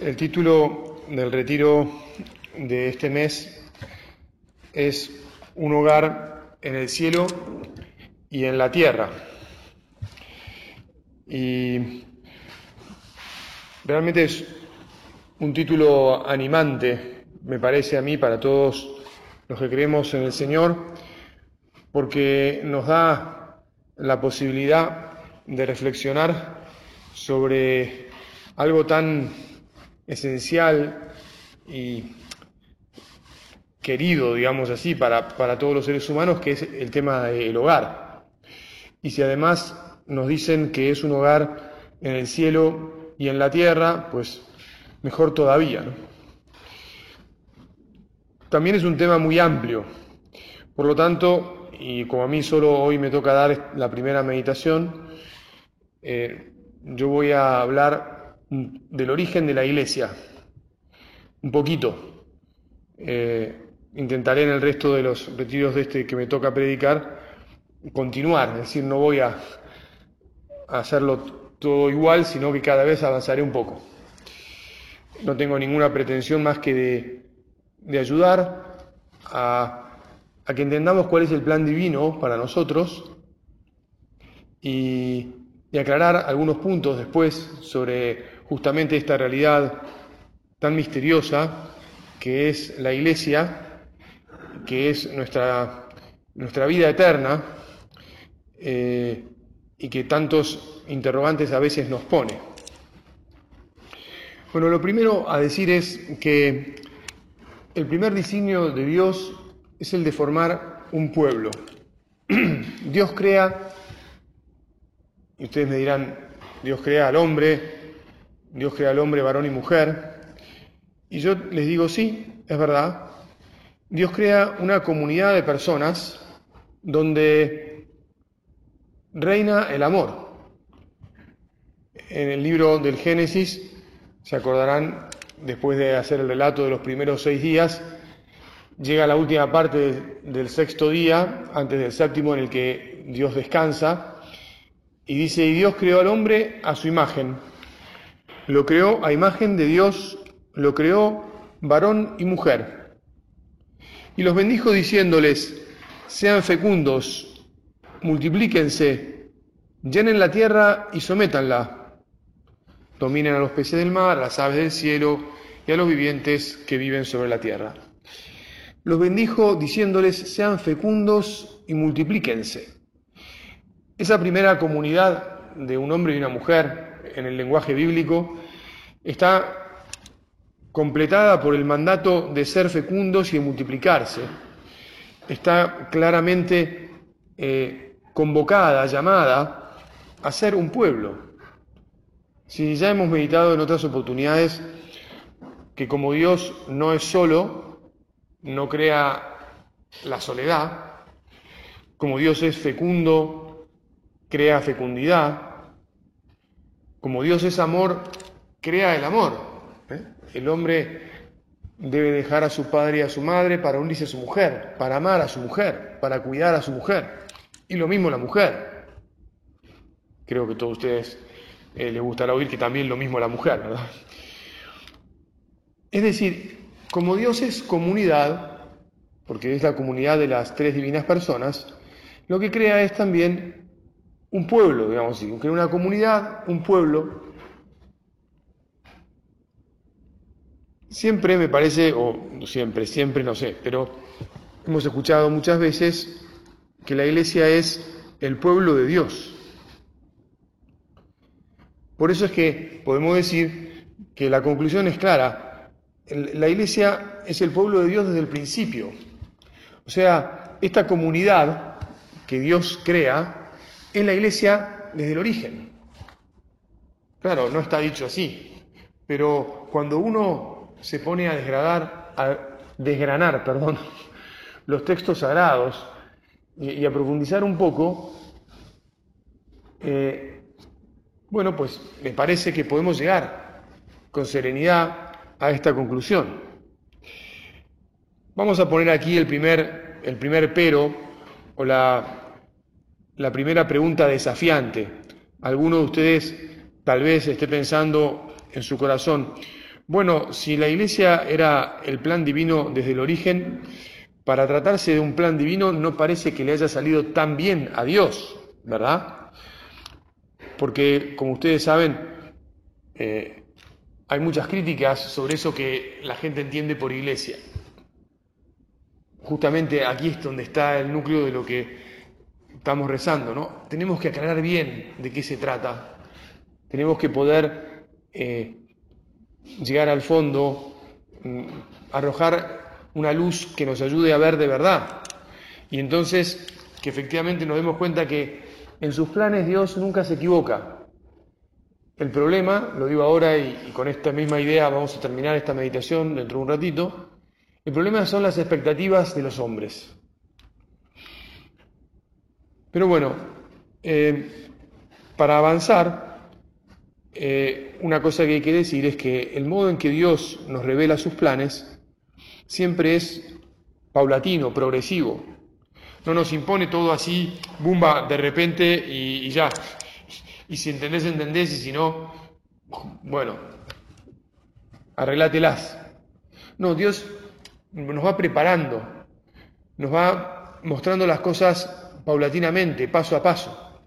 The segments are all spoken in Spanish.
El título del retiro de este mes es Un hogar en el cielo y en la tierra. Y realmente es un título animante, me parece a mí, para todos los que creemos en el Señor, porque nos da la posibilidad de reflexionar sobre algo tan esencial y querido, digamos así, para, para, todos los seres humanos, que es el tema del hogar. Y si además nos dicen que es un hogar en el cielo y en la tierra, pues mejor todavía. También es un tema muy amplio. Por lo tanto, y como a mí solo hoy me toca dar la primera meditación, eh, yo voy a hablar del origen de la iglesia, un poquito. Eh, intentaré en el resto de los retiros de este que me toca predicar continuar, es decir, no voy a, hacerlo todo igual, sino que cada vez avanzaré un poco. No tengo ninguna pretensión más que de, ayudar a, a que entendamos cuál es el plan divino para nosotros y, y aclarar algunos puntos después sobre justamente esta realidad tan misteriosa que es la iglesia, que es nuestra, nuestra vida eterna eh, y que tantos interrogantes a veces nos pone. Bueno, lo primero a decir es que el primer diseño de Dios es el de formar un pueblo. Dios crea, y ustedes me dirán, Dios crea al hombre, Dios crea al hombre varón y mujer. Y yo les digo, sí, es verdad. Dios crea una comunidad de personas donde reina el amor. En el libro del Génesis, se acordarán, después de hacer el relato de los primeros seis días, llega la última parte del sexto día, antes del séptimo en el que Dios descansa, y dice, y Dios creó al hombre a su imagen lo creó a imagen de Dios, lo creó varón y mujer. Y los bendijo diciéndoles, sean fecundos, multiplíquense, llenen la tierra y sométanla. Dominen a los peces del mar, a las aves del cielo y a los vivientes que viven sobre la tierra. Los bendijo diciéndoles, sean fecundos y multiplíquense. Esa primera comunidad de un hombre y una mujer en el lenguaje bíblico, está completada por el mandato de ser fecundos y de multiplicarse. Está claramente eh, convocada, llamada a ser un pueblo. Si ya hemos meditado en otras oportunidades que como Dios no es solo, no crea la soledad, como Dios es fecundo, crea fecundidad, como Dios es amor, crea el amor. ¿eh? El hombre debe dejar a su padre y a su madre para unirse a su mujer, para amar a su mujer, para cuidar a su mujer. Y lo mismo la mujer. Creo que todos ustedes eh, les gustará oír que también lo mismo la mujer, ¿verdad? Es decir, como Dios es comunidad, porque es la comunidad de las tres divinas personas, lo que crea es también un pueblo, digamos así, una comunidad, un pueblo. Siempre me parece, o siempre, siempre no sé, pero hemos escuchado muchas veces que la iglesia es el pueblo de Dios. Por eso es que podemos decir que la conclusión es clara. La iglesia es el pueblo de Dios desde el principio. O sea, esta comunidad que Dios crea en la iglesia desde el origen. Claro, no está dicho así. pero cuando uno se pone a desgradar, a desgranar, perdón, los textos sagrados y, a profundizar un poco, eh, bueno, pues me parece que podemos llegar con serenidad a esta conclusión. Vamos a poner aquí el primer, el primer pero o la, la primera pregunta desafiante. Alguno de ustedes tal vez esté pensando en su corazón, bueno, si la iglesia era el plan divino desde el origen, para tratarse de un plan divino no parece que le haya salido tan bien a Dios, ¿verdad? Porque, como ustedes saben, eh, hay muchas críticas sobre eso que la gente entiende por iglesia. Justamente aquí es donde está el núcleo de lo que estamos rezando, ¿no? Tenemos que aclarar bien de qué se trata. Tenemos que poder eh, llegar al fondo, mm, arrojar una luz que nos ayude a ver de verdad. Y entonces que efectivamente nos demos cuenta que en sus planes Dios nunca se equivoca. El problema, lo digo ahora y, con esta misma idea vamos a terminar esta meditación dentro de un ratito, el problema son las expectativas de los hombres. Pero bueno, eh, para avanzar, eh, una cosa que hay que decir es que el modo en que Dios nos revela sus planes siempre es paulatino, progresivo. No nos impone todo así, bumba, de repente y ya. Y si entendés, entendés, y si no, bueno, arreglátelas. No, Dios nos va preparando, nos va mostrando las cosas paulatinamente, paso a paso.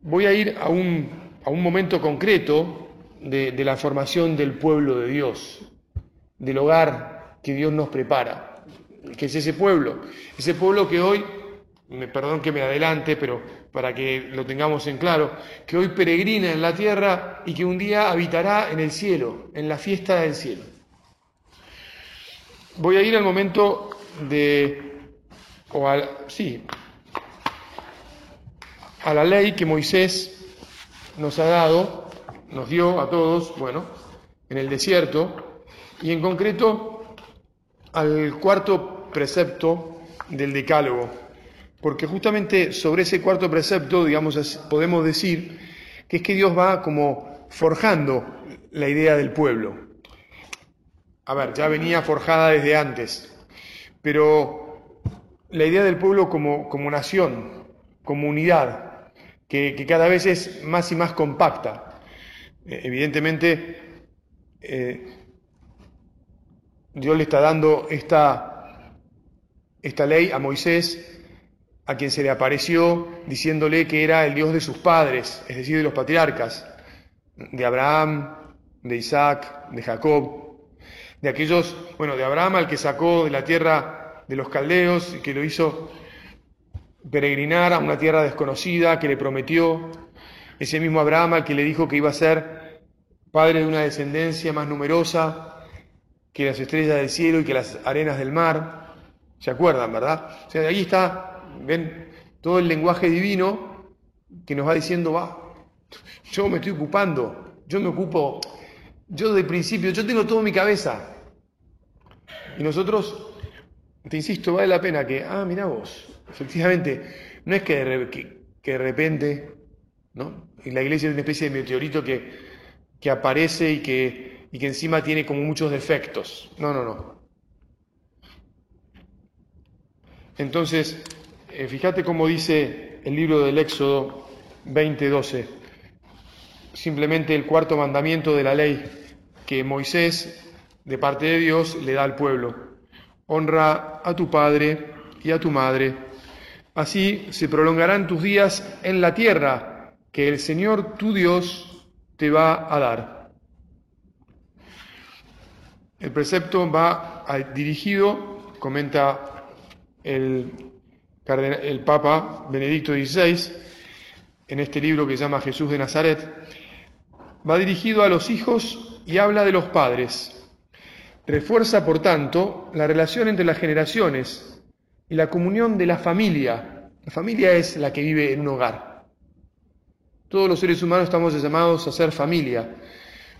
Voy a ir a un, a un momento concreto de, de la formación del pueblo de Dios, del hogar que Dios nos prepara, que es ese pueblo, ese pueblo que hoy, perdón que me adelante, pero para que lo tengamos en claro, que hoy peregrina en la tierra y que un día habitará en el cielo, en la fiesta del cielo. Voy a ir al momento de, o al, sí, a la ley que Moisés nos ha dado, nos dio a todos, bueno, en el desierto, y en concreto al cuarto precepto del decálogo, porque justamente sobre ese cuarto precepto, digamos, podemos decir que es que Dios va como forjando la idea del pueblo. A ver, ya venía forjada desde antes, pero la idea del pueblo como, como nación, como unidad, que, cada vez es más y más compacta. Eh, evidentemente, eh, Dios le está dando esta, esta ley a Moisés a quien se le apareció diciéndole que era el Dios de sus padres, es decir, de los patriarcas, de Abraham, de Isaac, de Jacob, de aquellos, bueno, de Abraham al que sacó de la tierra de los caldeos que lo hizo peregrinar a una tierra desconocida, que le prometió, ese mismo Abraham al que le dijo que iba a ser padre de una descendencia más numerosa que las estrellas del cielo y que las arenas del mar. ¿Se acuerdan, verdad? O sea, de ahí está ven todo el lenguaje divino que nos va diciendo, va, yo me estoy ocupando, yo me ocupo, yo de principio, yo tengo todo en mi cabeza. Y nosotros, te insisto, vale la pena que, ah, mira vos, efectivamente, no es que de, que, de repente, ¿no? En la iglesia es una especie de meteorito que, que aparece y que, y que encima tiene como muchos defectos. No, no, no. Entonces, eh, fíjate cómo dice el libro del Éxodo 20:12, simplemente el cuarto mandamiento de la ley que Moisés, de parte de Dios, le da al pueblo. Honra a tu padre y a tu madre. Así se prolongarán tus días en la tierra que el Señor tu Dios te va a dar. El precepto va dirigido, comenta el Papa Benedicto XVI, en este libro que llama Jesús de Nazaret, va dirigido a los hijos y habla de los padres. Refuerza, por tanto, la relación entre las generaciones y la comunión de la familia. La familia es la que vive en un hogar. Todos los seres humanos estamos llamados a ser familia,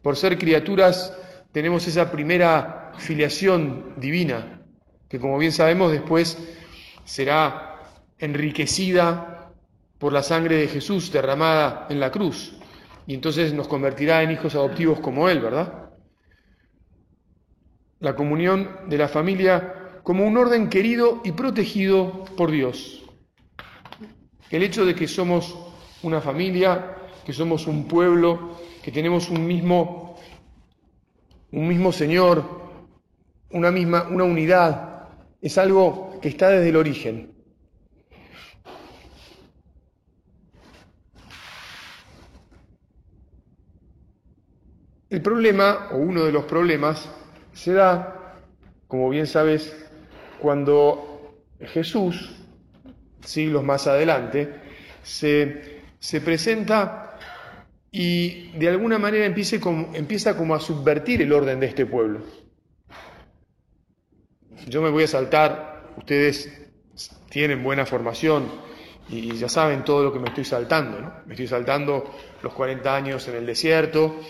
Por ser criaturas tenemos esa primera filiación divina, que como bien sabemos después será enriquecida por la sangre de Jesús derramada en la cruz, y entonces nos convertirá en hijos adoptivos como Él, ¿verdad? La comunión de la familia como un orden querido y protegido por Dios. El hecho de que somos una familia, que somos un pueblo, que tenemos un mismo, un mismo Señor, una misma, una unidad, es algo que está desde el origen. El problema, o uno de los problemas, se da, como bien sabes, cuando Jesús, siglos más adelante, se, se presenta y de alguna manera empieza como, empieza como a subvertir el orden de este pueblo. Yo me voy a saltar, ustedes tienen buena formación y ya saben todo lo que me estoy saltando, ¿no? Me estoy saltando los 40 años en el desierto,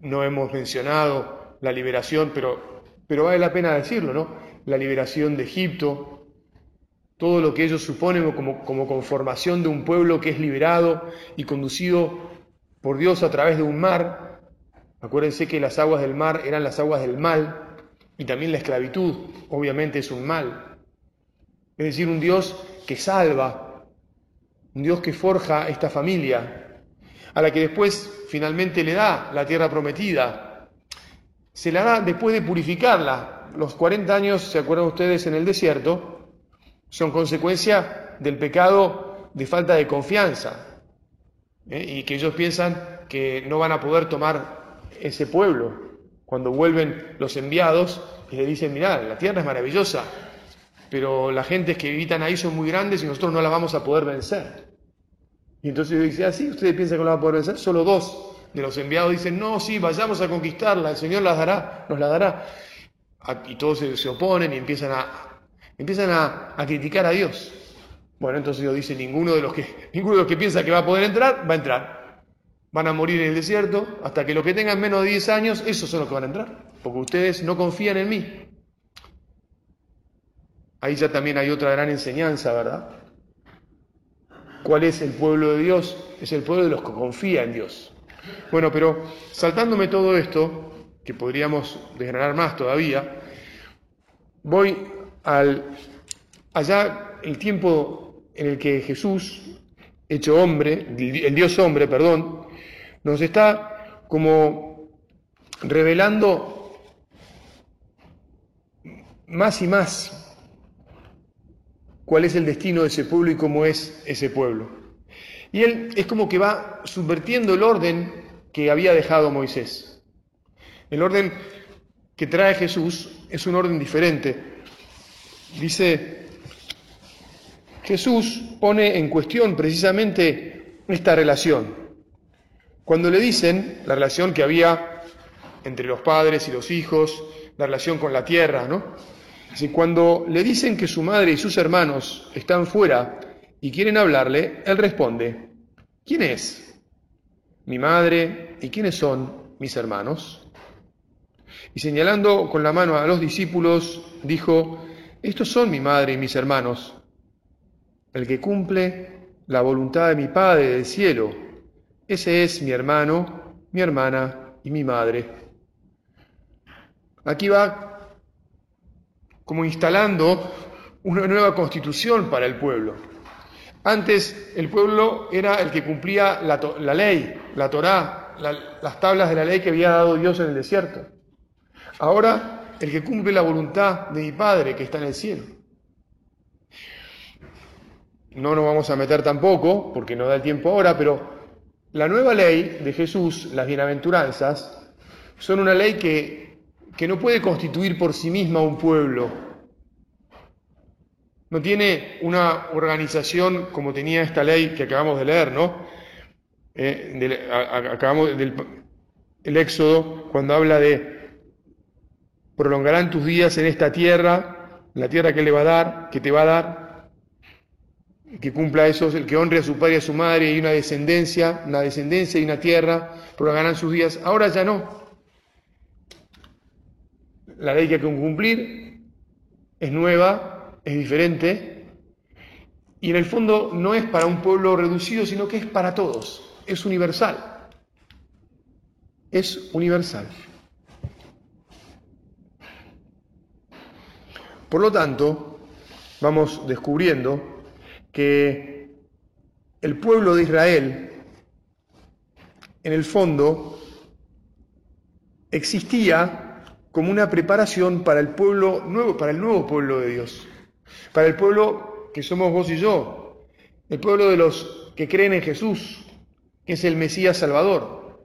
no hemos mencionado la liberación, pero, pero vale la pena decirlo, ¿no? La liberación de Egipto, todo lo que ellos suponen como, como conformación de un pueblo que es liberado y conducido por Dios a través de un mar. Acuérdense que las aguas del mar eran las aguas del mal y también la esclavitud, obviamente, es un mal. Es decir, un Dios que salva, un Dios que forja esta familia, a la que después finalmente le da la tierra prometida. Se la da después de purificarla. Los 40 años, ¿se acuerdan ustedes en el desierto? Son consecuencia del pecado de falta de confianza. ¿eh? Y que ellos piensan que no van a poder tomar ese pueblo. Cuando vuelven los enviados y le dicen, mirá, la tierra es maravillosa, pero las gentes que habitan ahí son muy grandes y nosotros no la vamos a poder vencer. Y entonces dice, ah, sí, ustedes piensan que lo van a poder vencer. Solo dos de los enviados dicen, no, sí, vayamos a conquistarla, el Señor las dará, nos la dará. Y todos se, oponen y empiezan a, empiezan a, criticar a Dios. Bueno, entonces Dios dice, ninguno de, los que, ninguno de los que piensa que va a poder entrar, va a entrar. Van a morir en el desierto hasta que los que tengan menos de 10 años, esos son los que van a entrar. Porque ustedes no confían en mí. Ahí ya también hay otra gran enseñanza, ¿verdad? ¿Cuál es el pueblo de Dios? Es el pueblo de los que confía en Dios. Bueno, pero saltándome todo esto, que podríamos desgranar más todavía, voy al allá el tiempo en el que Jesús, hecho hombre, el Dios hombre, perdón, nos está como revelando más y más cuál es el destino de ese pueblo y cómo es ese pueblo. Y él es como que va subvertiendo el orden que había dejado Moisés. El orden que trae Jesús es un orden diferente. Dice, Jesús pone en cuestión precisamente esta relación. Cuando le dicen la relación que había entre los padres y los hijos, la relación con la tierra, ¿no? Así cuando le dicen que su madre y sus hermanos están fuera y quieren hablarle, él responde, ¿quién es? Mi madre y quiénes son mis hermanos? Y señalando con la mano a los discípulos, dijo, estos son mi madre y mis hermanos. El que cumple la voluntad de mi Padre del cielo, ese es mi hermano, mi hermana y mi madre. Aquí va como instalando una nueva constitución para el pueblo. Antes el pueblo era el que cumplía la, ley, la Torá, las tablas de la ley que había dado Dios en el desierto. Ahora el que cumple la voluntad de mi Padre que está en el cielo. No nos vamos a meter tampoco, porque no da el tiempo ahora, pero la nueva ley de Jesús, las bienaventuranzas, son una ley que que no puede constituir por sí misma un pueblo. No tiene una organización como tenía esta ley que acabamos de leer, ¿no? Eh, acabamos del el Éxodo, cuando habla de prolongarán tus días en esta tierra, la tierra que le va a dar, que te va a dar, que cumpla eso, el que honre a su padre y a su madre y una descendencia, una descendencia y una tierra, prolongarán sus días. Ahora ya no. la ley que hay que cumplir es nueva, es diferente, y en el fondo no es para un pueblo reducido, sino que es para todos, es universal. Es universal. Por lo tanto, vamos descubriendo que el pueblo de Israel, en el fondo, existía como una preparación para el pueblo nuevo, para el nuevo pueblo de Dios, para el pueblo que somos vos y yo, el pueblo de los que creen en Jesús, que es el Mesías Salvador,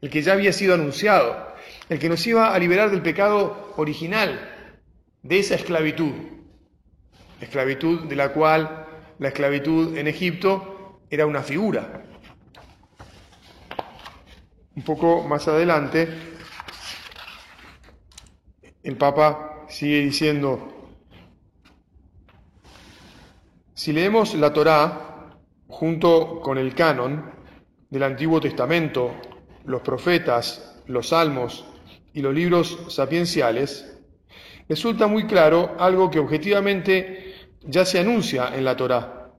el que ya había sido anunciado, el que nos iba a liberar del pecado original, de esa esclavitud, esclavitud de la cual la esclavitud en Egipto era una figura. Un poco más adelante, el Papa sigue diciendo, si leemos la Torá junto con el canon del Antiguo Testamento, los profetas, los salmos y los libros sapienciales, resulta muy claro algo que objetivamente ya se anuncia en la Torá.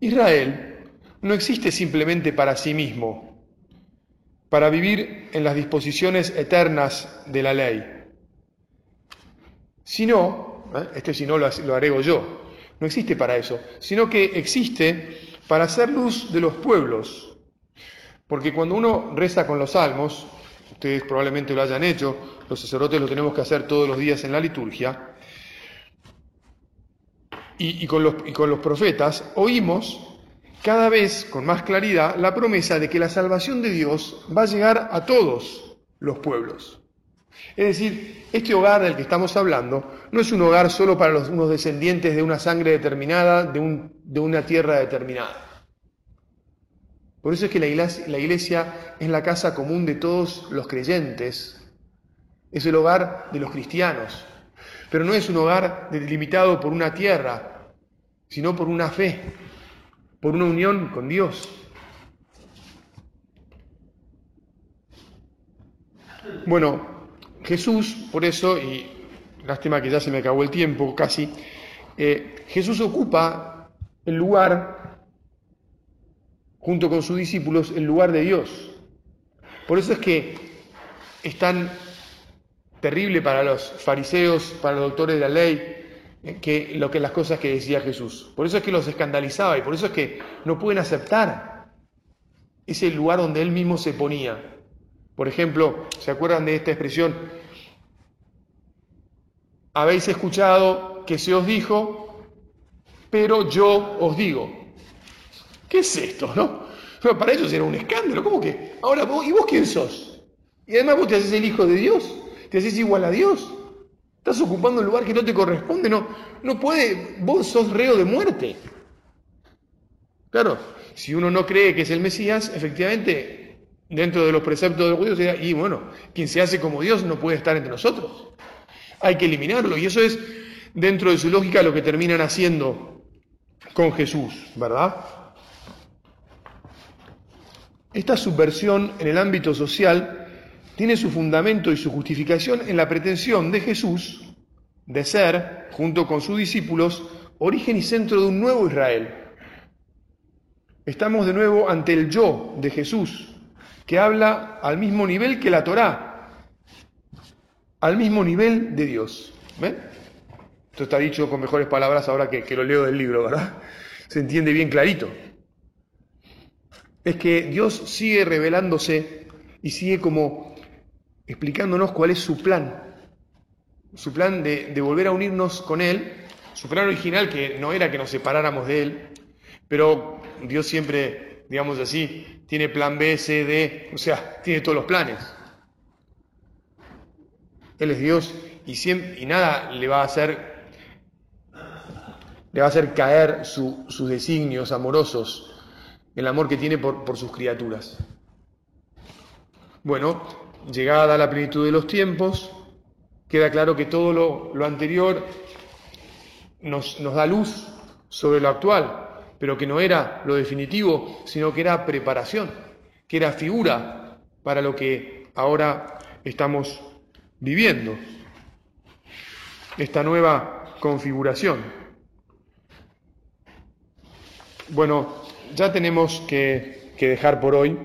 Israel no existe simplemente para sí mismo, para vivir en las disposiciones eternas de la ley. Sino, ¿eh? este si no lo, lo yo, no existe para eso, sino que existe para hacer luz de los pueblos. Porque cuando uno reza con los salmos, ustedes probablemente lo hayan hecho, los sacerdotes lo tenemos que hacer todos los días en la liturgia, y, con, los, y con los profetas, oímos cada vez con más claridad la promesa de que la salvación de Dios va a llegar a todos los pueblos. Es decir, este hogar del que estamos hablando no es un hogar solo para los, unos descendientes de una sangre determinada, de, un, de una tierra determinada. Por eso es que la iglesia, la iglesia es la casa común de todos los creyentes, es el hogar de los cristianos, pero no es un hogar delimitado por una tierra, sino por una fe, por una unión con Dios. Bueno, Jesús, por eso, y lástima que ya se me acabó el tiempo casi, eh, Jesús ocupa el lugar, junto con sus discípulos, el lugar de Dios. Por eso es que es tan terrible para los fariseos, para los doctores de la ley, eh, que lo que las cosas que decía Jesús. Por eso es que los escandalizaba y por eso es que no pueden aceptar ese lugar donde él mismo se ponía. Por ejemplo, ¿se acuerdan de esta expresión? Habéis escuchado que se os dijo, pero yo os digo. ¿Qué es esto, no? para ellos era un escándalo. ¿Cómo que? Ahora vos, ¿y vos quién sos? Y además vos te haces el hijo de Dios, te haces igual a Dios. Estás ocupando un lugar que no te corresponde, no, no puede, vos sos reo de muerte. Claro, si uno no cree que es el Mesías, efectivamente, dentro de los preceptos de los judíos, y bueno, quien se hace como Dios no puede estar entre nosotros. Hay que eliminarlo, y eso es, dentro de su lógica, lo que terminan haciendo con Jesús, ¿verdad? Esta subversión en el ámbito social tiene su fundamento y su justificación en la pretensión de Jesús de ser, junto con sus discípulos, origen y centro de un nuevo Israel. Estamos de nuevo ante el yo de Jesús, que habla al mismo nivel que la Torá, al mismo nivel de Dios. ¿Ven? Esto está dicho con mejores palabras ahora que, que lo leo del libro, ¿verdad? Se entiende bien clarito. Es que Dios sigue revelándose y sigue como explicándonos cuál es su plan, su plan de, volver a unirnos con Él, su plan original que no era que nos separáramos de Él, pero Dios siempre, digamos así, tiene plan B, C, D, o sea, tiene todos los planes. Él es Dios y, siempre, y nada le va a hacer le va a hacer caer sus designios amorosos, el amor que tiene por, sus criaturas. Bueno, llegada a la plenitud de los tiempos, queda claro que todo lo, anterior nos da luz sobre lo actual, pero que no era lo definitivo, sino que era preparación, que era figura para lo que ahora estamos viviendo esta nueva configuración. Bueno, ya tenemos que, que dejar por hoy.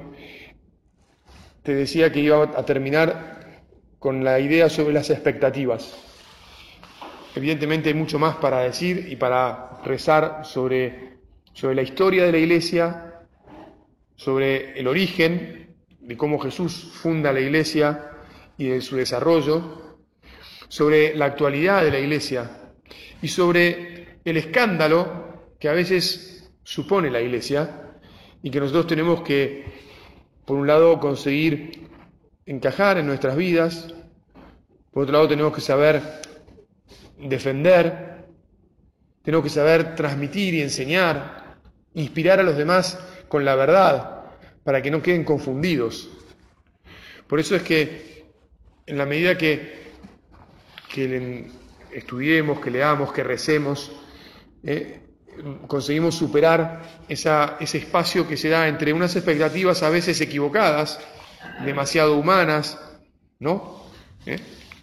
Te decía que iba a terminar con la idea sobre las expectativas. Evidentemente hay mucho más para decir y para rezar sobre, sobre la historia de la Iglesia, sobre el origen de cómo Jesús funda la Iglesia y de su desarrollo, sobre la actualidad de la Iglesia y sobre el escándalo que a veces supone la Iglesia y que nosotros tenemos que, por un lado, conseguir encajar en nuestras vidas, por otro lado tenemos que saber defender, tenemos que saber transmitir y enseñar, inspirar a los demás con la verdad, para que no queden confundidos. Por eso es que en la medida que, que estudiemos, que leamos, que recemos, eh, conseguimos superar ese espacio que se da entre unas expectativas a veces equivocadas, demasiado humanas, ¿no? ¿Eh?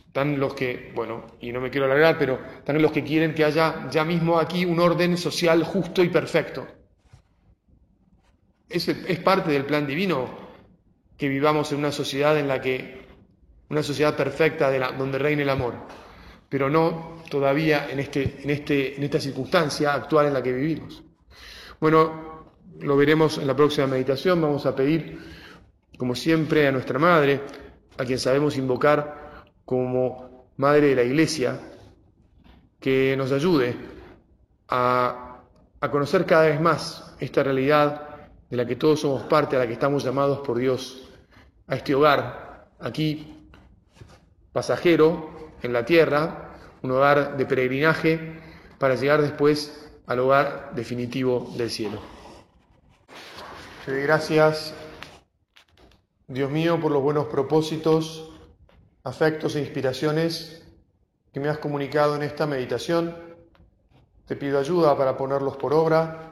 Están los que, bueno, y no me quiero alargar, pero están los que quieren que haya ya mismo aquí un orden social justo y perfecto. Es, parte del plan divino que vivamos en una sociedad en la que, una sociedad perfecta donde reine el amor, pero no todavía en, este, en, este, en esta circunstancia actual en la que vivimos. Bueno, lo veremos en la próxima meditación. Vamos a pedir, como siempre, a nuestra Madre, a quien sabemos invocar como Madre de la Iglesia, que nos ayude a, a conocer cada vez más esta realidad de la que todos somos parte, a la que estamos llamados por Dios, a este hogar, aquí, pasajero en la tierra, un hogar de peregrinaje, para llegar después al hogar definitivo del cielo. Te doy gracias, Dios mío, por los buenos propósitos afectos e inspiraciones que me has comunicado en esta meditación. Te pido ayuda para ponerlos por obra.